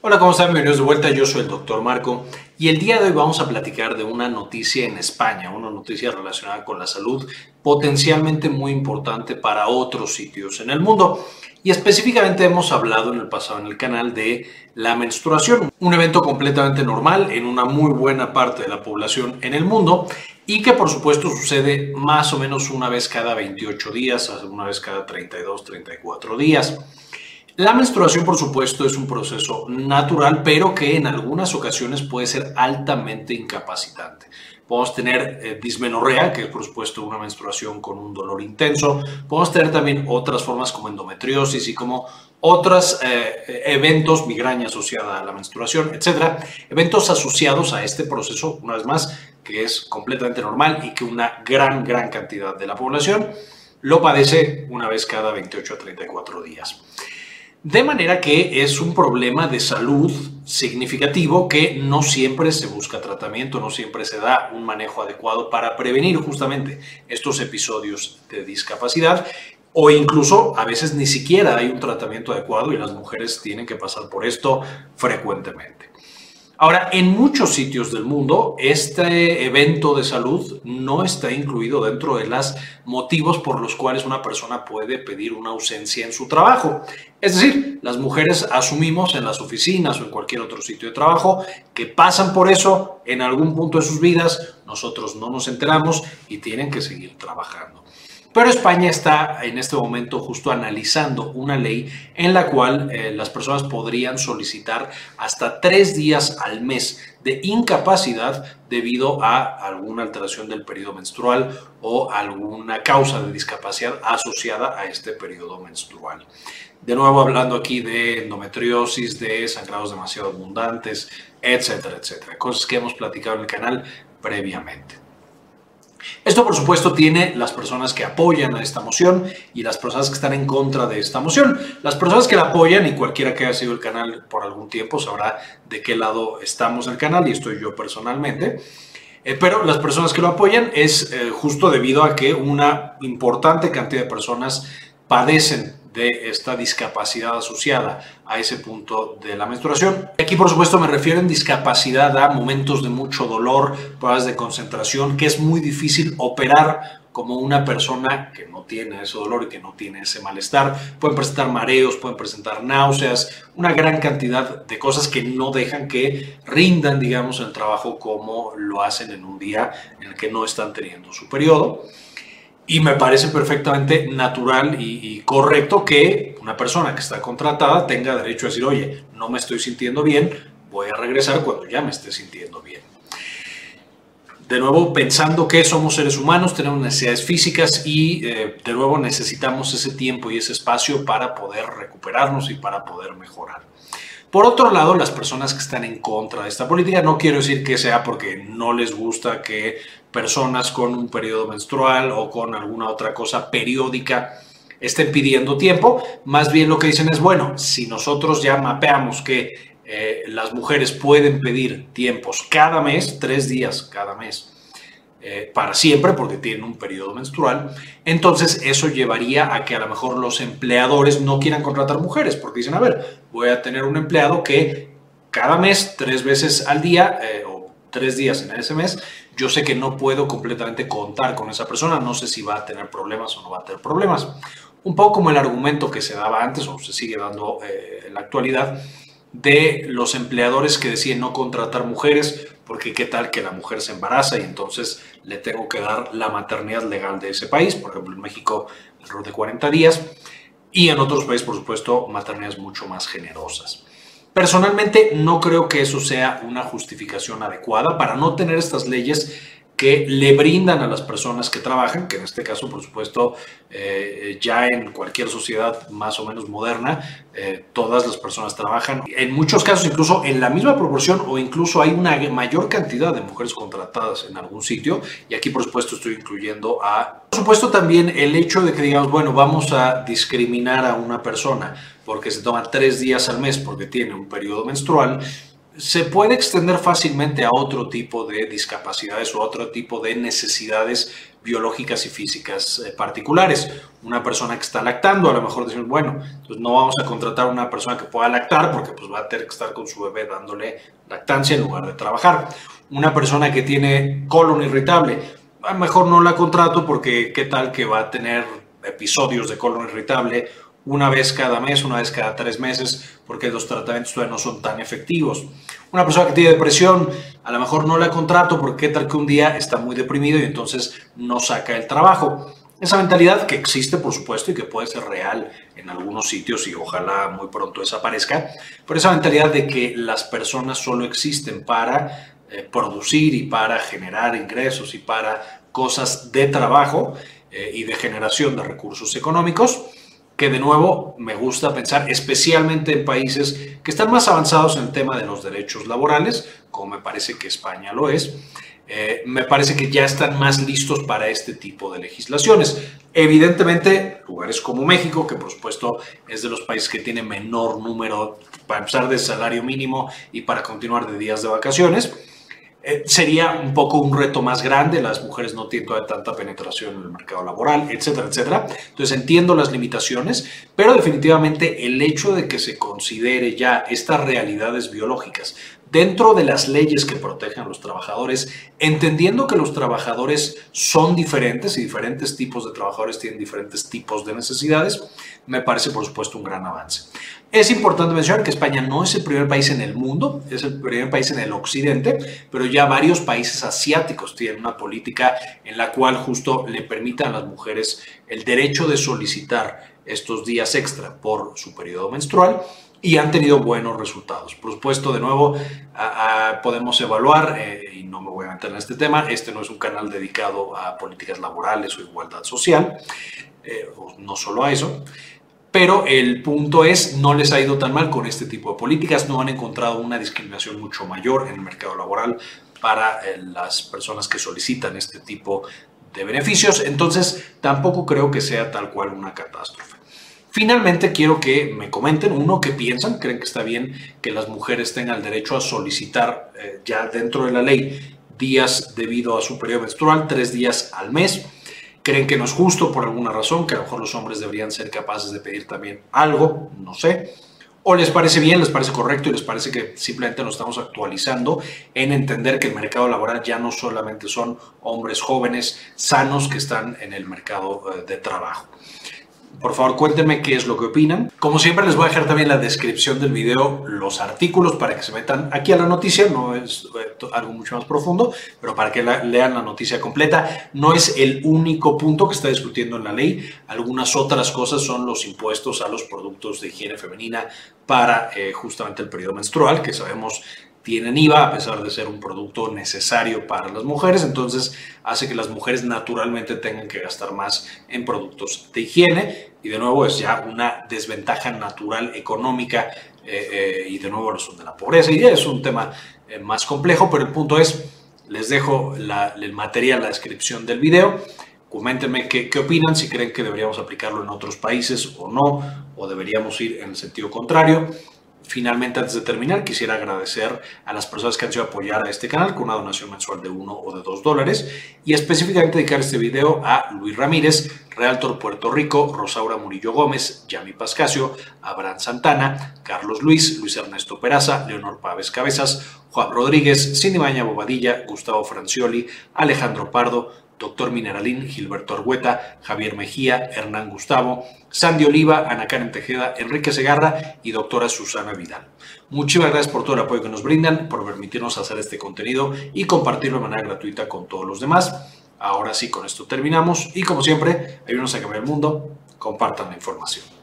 Hola, ¿cómo están? Bienvenidos de vuelta. Yo soy el doctor Marco y el día de hoy vamos a platicar de una noticia en España, una noticia relacionada con la salud potencialmente muy importante para otros sitios en el mundo. Y específicamente hemos hablado en el pasado en el canal de la menstruación, un evento completamente normal en una muy buena parte de la población en el mundo y que por supuesto sucede más o menos una vez cada 28 días, una vez cada 32, 34 días. La menstruación, por supuesto, es un proceso natural, pero que en algunas ocasiones puede ser altamente incapacitante. Podemos tener eh, dismenorrea, que es por supuesto una menstruación con un dolor intenso. Podemos tener también otras formas como endometriosis y como otros eh, eventos, migraña asociada a la menstruación, etcétera. Eventos asociados a este proceso, una vez más, que es completamente normal y que una gran, gran cantidad de la población lo padece una vez cada 28 a 34 días. De manera que es un problema de salud significativo que no siempre se busca tratamiento, no siempre se da un manejo adecuado para prevenir justamente estos episodios de discapacidad o incluso a veces ni siquiera hay un tratamiento adecuado y las mujeres tienen que pasar por esto frecuentemente. Ahora, en muchos sitios del mundo, este evento de salud no está incluido dentro de los motivos por los cuales una persona puede pedir una ausencia en su trabajo. Es decir, las mujeres asumimos en las oficinas o en cualquier otro sitio de trabajo que pasan por eso en algún punto de sus vidas, nosotros no nos enteramos y tienen que seguir trabajando. Pero España está en este momento justo analizando una ley en la cual eh, las personas podrían solicitar hasta tres días al mes de incapacidad debido a alguna alteración del periodo menstrual o alguna causa de discapacidad asociada a este periodo menstrual. De nuevo hablando aquí de endometriosis, de sangrados demasiado abundantes, etcétera, etcétera. Cosas que hemos platicado en el canal previamente. Esto, por supuesto, tiene las personas que apoyan a esta moción y las personas que están en contra de esta moción. Las personas que la apoyan, y cualquiera que haya sido el canal por algún tiempo sabrá de qué lado estamos el canal, y estoy yo personalmente. Eh, pero las personas que lo apoyan es eh, justo debido a que una importante cantidad de personas padecen de esta discapacidad asociada a ese punto de la menstruación. Aquí, por supuesto, me refiero en discapacidad a momentos de mucho dolor, pruebas de concentración, que es muy difícil operar como una persona que no tiene ese dolor y que no tiene ese malestar. Pueden presentar mareos, pueden presentar náuseas, una gran cantidad de cosas que no dejan que rindan, digamos, el trabajo como lo hacen en un día en el que no están teniendo su periodo. Y me parece perfectamente natural y, correcto que una persona que está contratada tenga derecho a decir, oye, no me estoy sintiendo bien, voy a regresar cuando ya me esté sintiendo bien. De nuevo, pensando que somos seres humanos, tenemos necesidades físicas y eh, de nuevo necesitamos ese tiempo y ese espacio para poder recuperarnos y para poder mejorar. Por otro lado, las personas que están en contra de esta política, no quiero decir que sea porque no les gusta que personas con un periodo menstrual o con alguna otra cosa periódica estén pidiendo tiempo, más bien lo que dicen es, bueno, si nosotros ya mapeamos que eh, las mujeres pueden pedir tiempos cada mes, tres días cada mes, eh, para siempre porque tienen un periodo menstrual, entonces eso llevaría a que a lo mejor los empleadores no quieran contratar mujeres porque dicen, a ver, voy a tener un empleado que cada mes, tres veces al día eh, tres días en ese mes, yo sé que no puedo completamente contar con esa persona, no sé si va a tener problemas o no va a tener problemas. Un poco como el argumento que se daba antes o se sigue dando eh, en la actualidad de los empleadores que deciden no contratar mujeres porque qué tal que la mujer se embaraza y entonces le tengo que dar la maternidad legal de ese país, por ejemplo en México alrededor de 40 días, y en otros países por supuesto maternidades mucho más generosas. Personalmente no creo que eso sea una justificación adecuada para no tener estas leyes que le brindan a las personas que trabajan, que en este caso, por supuesto, eh, ya en cualquier sociedad más o menos moderna, eh, todas las personas trabajan. En muchos casos, incluso en la misma proporción o incluso hay una mayor cantidad de mujeres contratadas en algún sitio. Y aquí, por supuesto, estoy incluyendo a... Por supuesto, también el hecho de que digamos, bueno, vamos a discriminar a una persona porque se toma tres días al mes porque tiene un periodo menstrual se puede extender fácilmente a otro tipo de discapacidades o otro tipo de necesidades biológicas y físicas eh, particulares. Una persona que está lactando, a lo mejor decimos, bueno, pues no vamos a contratar a una persona que pueda lactar porque pues va a tener que estar con su bebé dándole lactancia en lugar de trabajar. Una persona que tiene colon irritable, a lo mejor no la contrato porque qué tal que va a tener episodios de colon irritable una vez cada mes, una vez cada tres meses, porque los tratamientos todavía no son tan efectivos. Una persona que tiene depresión, a lo mejor no la contrato porque tal que un día está muy deprimido y entonces no saca el trabajo. Esa mentalidad que existe, por supuesto, y que puede ser real en algunos sitios y ojalá muy pronto desaparezca, pero esa mentalidad de que las personas solo existen para eh, producir y para generar ingresos y para cosas de trabajo eh, y de generación de recursos económicos, que de nuevo me gusta pensar, especialmente en países que están más avanzados en el tema de los derechos laborales, como me parece que España lo es, eh, me parece que ya están más listos para este tipo de legislaciones. Evidentemente, lugares como México, que por supuesto es de los países que tiene menor número, para empezar, de salario mínimo y para continuar de días de vacaciones, eh, sería un poco un reto más grande, las mujeres no tienen tanta penetración en el mercado laboral, etcétera, etcétera. Entonces entiendo las limitaciones, pero definitivamente el hecho de que se considere ya estas realidades biológicas dentro de las leyes que protegen a los trabajadores, entendiendo que los trabajadores son diferentes y diferentes tipos de trabajadores tienen diferentes tipos de necesidades, me parece por supuesto un gran avance. Es importante mencionar que España no es el primer país en el mundo, es el primer país en el occidente, pero ya varios países asiáticos tienen una política en la cual justo le permitan a las mujeres el derecho de solicitar estos días extra por su periodo menstrual y han tenido buenos resultados. Por supuesto, de nuevo, podemos evaluar, eh, y no me voy a meter en este tema, este no es un canal dedicado a políticas laborales o igualdad social, eh, no solo a eso, pero el punto es, no les ha ido tan mal con este tipo de políticas, no han encontrado una discriminación mucho mayor en el mercado laboral para eh, las personas que solicitan este tipo de beneficios, entonces tampoco creo que sea tal cual una catástrofe. Finalmente quiero que me comenten, uno, qué piensan, creen que está bien que las mujeres tengan el derecho a solicitar eh, ya dentro de la ley días debido a su periodo menstrual, tres días al mes creen que no es justo por alguna razón, que a lo mejor los hombres deberían ser capaces de pedir también algo, no sé. O les parece bien, les parece correcto y les parece que simplemente nos estamos actualizando en entender que el mercado laboral ya no solamente son hombres jóvenes sanos que están en el mercado eh, de trabajo. Por favor, cuéntenme qué es lo que opinan. Como siempre, les voy a dejar también en la descripción del video los artículos para que se metan aquí a la noticia. No es eh, algo mucho más profundo, pero para que lean la noticia completa. No es el único punto que está discutiendo en la ley. Algunas otras cosas son los impuestos a los productos de higiene femenina para eh, justamente el periodo menstrual, que sabemos tienen IVA, a pesar de ser un producto necesario para las mujeres, entonces hace que las mujeres naturalmente tengan que gastar más en productos de higiene y de nuevo es ya una desventaja natural económica eh, eh, y de nuevo son de la pobreza y es un tema eh, más complejo, pero el punto es, les dejo el material, la descripción del video. Coméntenme qué, qué, opinan, si creen que deberíamos aplicarlo en otros países o no, o deberíamos ir en el sentido contrario. Finalmente, antes de terminar, quisiera agradecer a las personas que han sido apoyar a este canal con una donación mensual de 1 o de 2 dólares y específicamente dedicar este video a Luis Ramírez, Realtor Puerto Rico, Rosaura Murillo Gómez, Yami Pascasio, Abraham Santana, Carlos Luis, Luis Ernesto Peraza, Leonor Pávez Cabezas, Juan Rodríguez, Cindy Baña Bobadilla, Gustavo Francioli, Alejandro Pardo, Doctor Mineralín, Gilberto Argueta, Javier Mejía, Hernán Gustavo, Sandy Oliva, Ana Karen Tejeda, Enrique Segarra y doctora Susana Vidal. Muchísimas gracias por todo el apoyo que nos brindan, por permitirnos hacer este contenido y compartirlo de manera gratuita con todos los demás. Ahora sí, con esto terminamos y como siempre, ayúdenos a cambiar el mundo, compartan la información.